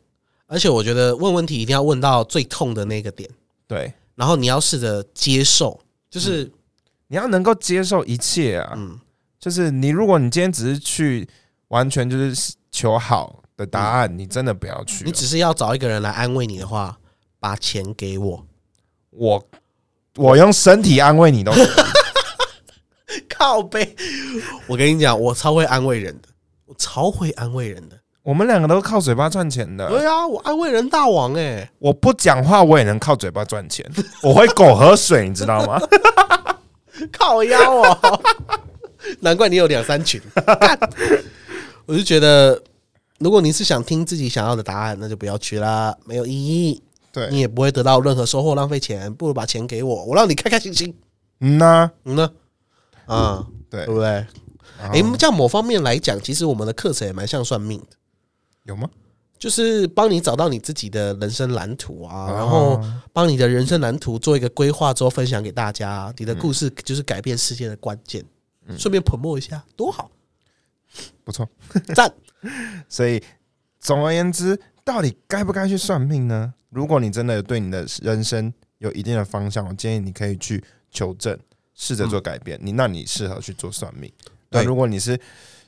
而且我觉得问问题一定要问到最痛的那个点，对，然后你要试着接受，就是你要能够接受一切啊，嗯。就是你如果你今天只是去完全就是求好的答案，你真的不要去了。你只是要找一个人来安慰你的话，把钱给我。我我用身体安慰你都可以 靠背，我跟你讲，我超会安慰人的，我超会安慰人的。我们两个都靠嘴巴赚钱的。对啊，我安慰人大王哎、我不讲话，我也能靠嘴巴赚钱。我会狗喝水，你知道吗？靠腰哦，难怪你有两三群。干我就觉得，如果你是想听自己想要的答案，那就不要去啦，没有意义，对你，也不会得到任何收获，浪费钱，不如把钱给我，我让你开开心心。嗯呐、嗯呢，啊、对对，不对？诶，这样某方面来讲，其实我们的课程也蛮像算命的。有吗？就是帮你找到你自己的人生蓝图啊，哦然后帮你的人生蓝图做一个规划之后分享给大家。你的故事就是改变世界的关键，顺便 promote 一下，多好，不错。赞！所以总而言之，到底该不该去算命呢？如果你真的对你的人生有一定的方向，我建议你可以去求证，试着做改变。你那你适合去做算命。那对如果你是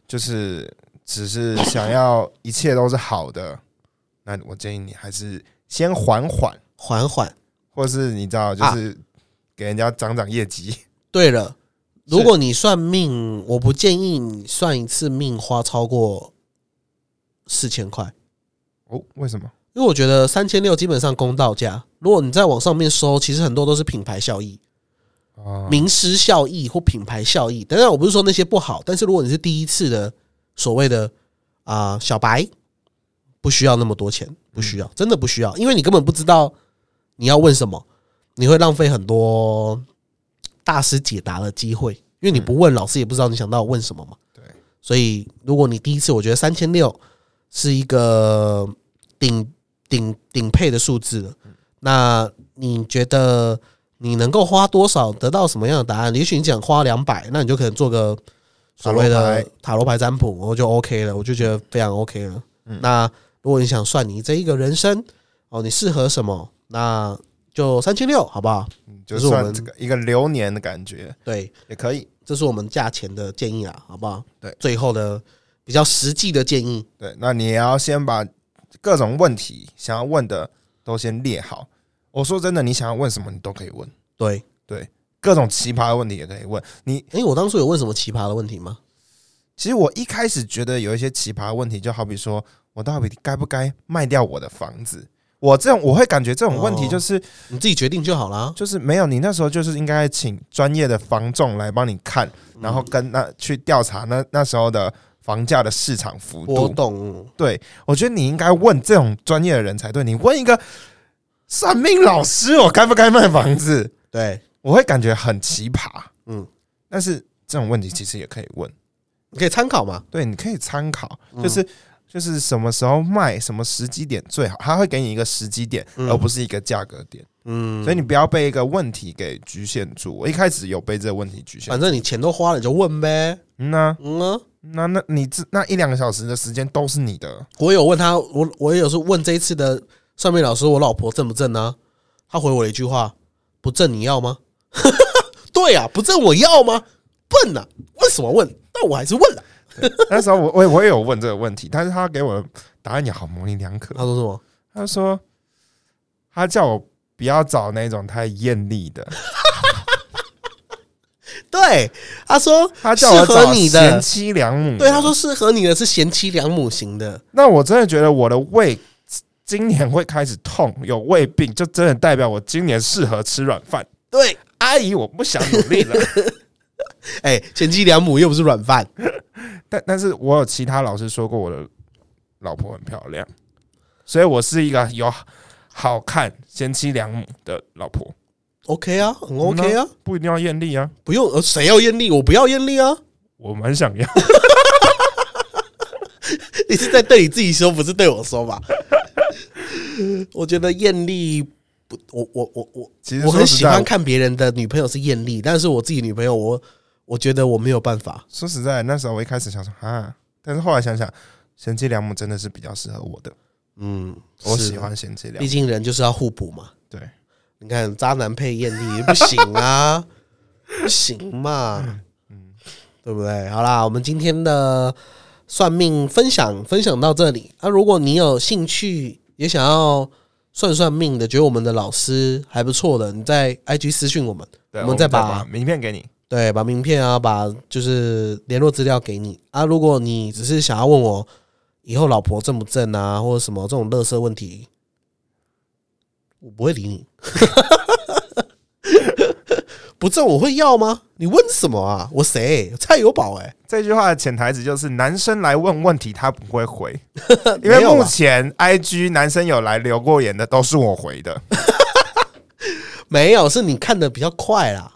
就是只是想要一切都是好的，那我建议你还是先缓缓，缓缓。或是你知道，就是给人家涨涨业绩。对了，如果你算命，我不建议你算一次命花超过四千块，哦，为什么？因为我觉得三千六基本上公道价，如果你在网上面收，其实很多都是品牌效益、哦，名师效益或品牌效益。当然，我不是说那些不好，但是如果你是第一次的所谓的啊、小白，不需要那么多钱，不需要，真的不需要，因为你根本不知道你要问什么，你会浪费很多大师解答的机会，因为你不问，老师也不知道你想到问什么嘛。对，所以如果你第一次，我觉得三千六是一个顶顶顶配的数字了。那你觉得你能够花多少得到什么样的答案？也许你讲花两百，那你就可能做个所谓的塔罗牌占卜，我就 OK 了，我就觉得非常 OK 了。嗯那如果你想算你这一个人生哦，你适合什么，那就三千六，好不好？嗯就是我们这个一个流年的感觉对，也可以。这是我们价钱的建议啊，好不好？对最后的比较实际的建议。对，那你也要先把各种问题想要问的都先列好。我说真的，你想要问什么，你都可以问，对对，各种奇葩的问题也可以问。你诶，我当初有问什么奇葩的问题吗？其实我一开始觉得有一些奇葩的问题，就好比说我到底该不该卖掉我的房子？我这种我会感觉这种问题哦就是、你自己决定就好啦。就是没有，你那时候就是应该请专业的房仲来帮你看，然后跟那去调查那那时候的房价的市场幅波度。动，对，我觉得你应该问这种专业的人才对。你问一个算命老师，我该不该卖房子？对，我会感觉很奇葩。嗯，但是这种问题其实也可以问，你可以参考嘛。对，你可以参考，嗯就是。就是什么时候卖，什么时机点最好，他会给你一个时机点，嗯而不是一个价格点。嗯，所以你不要被一个问题给局限住。我一开始有被这个问题局限，反正你钱都花了，你就问呗。嗯呐、嗯啊，那那你这那一两个小时的时间都是你的，我有问他，我我也有是问这一次的算命老师，我老婆正不正呢？他回我了一句话：不正你要吗？对啊，不正我要吗？笨呐、为什么问？但我还是问了。那时候我我也我也有问这个问题，但是他给我的答案也好模棱两可。他说什么？他说他叫我不要找那种太艳丽的，对，他说他叫我适合找你的贤妻良母。对，他说适合你的是贤妻良母型的。那我真的觉得我的胃今年会开始痛，有胃病，就真的代表我今年适合吃软饭。对，阿姨，我不想努力了。哎、贤妻良母又不是软饭。但但是我有其他老师说过我的老婆很漂亮，所以我是一个有好看贤妻良母的老婆，OK 啊，很 OK 啊，不一定要艳丽啊，不用，呃，谁要艳丽？我不要艳丽啊！我蛮想要。你是在对你自己说，不是对我说吧？我觉得艳丽不，我我我我其实我很喜欢看别人的女朋友是艳丽，但是我自己女朋友，我我觉得我没有办法。说实在，那时候我一开始想说啊，但是后来想想，贤妻良母真的是比较适合我的，嗯，我喜欢贤妻良母毕。竟人就是要互补嘛。对，你看渣男配艳丽不行啊，不行嘛，嗯，对不对？好啦，我们今天的算命分享分享到这里。那、如果你有兴趣，也想要算算命的，觉得我们的老师还不错的，你在 IG 私讯我们，我们再把名片给你。对，把名片啊，把就是联络资料给你啊。如果你只是想要问我以后老婆正不正啊，或者什么这种乐色问题，我不会理你。不正我会要吗？你问什么啊？我谁？蔡友宝哎、这句话的潜台词就是男生来问问题，他不会回，因为目前 IG 男生有来留过言的都是我回的。没有，是你看的比较快啦。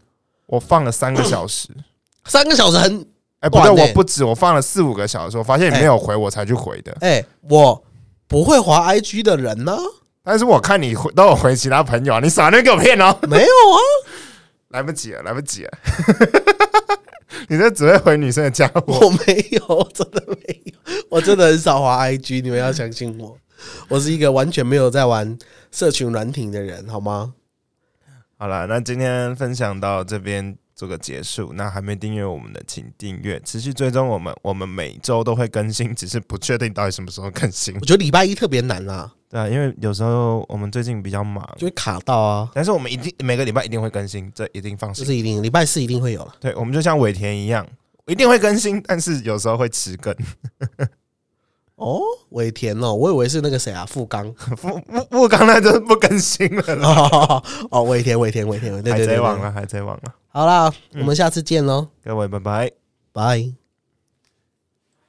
我放了三个小时，三个小时很哎、不对，我不止，我放了四五个小时，我发现你没有回，我才去回的。哎、我不会滑 IG 的人呢、但是我看你回都有回其他朋友啊，你傻那给我骗哦，没有啊。来不及了，来不及了。你这只会回女生的家伙。我没有，真的没有，我真的很少滑 IG，你们要相信我，我是一个完全没有在玩社群软体的人，好吗？好了，那今天分享到这边做个结束。那还没订阅我们的，请订阅，持续追踪我们。我们每周都会更新，只是不确定到底什么时候更新我。觉得礼拜一特别难啊，对啊，因为有时候我们最近比较忙，就会卡到啊，但是我们一定每个礼拜一定会更新，这一定放心。这是一定，礼拜四一定会有了。对，我们就像尾田一样，一定会更新，但是有时候会迟更。哦，尾田哦，我以为是那个谁啊，富冈。不不不，刚才真的不更新了啦，哦 哦，尾田，尾田，尾田，对对海对对贼王了，海贼王了，好啦，我们下次见喽，各位拜拜。拜。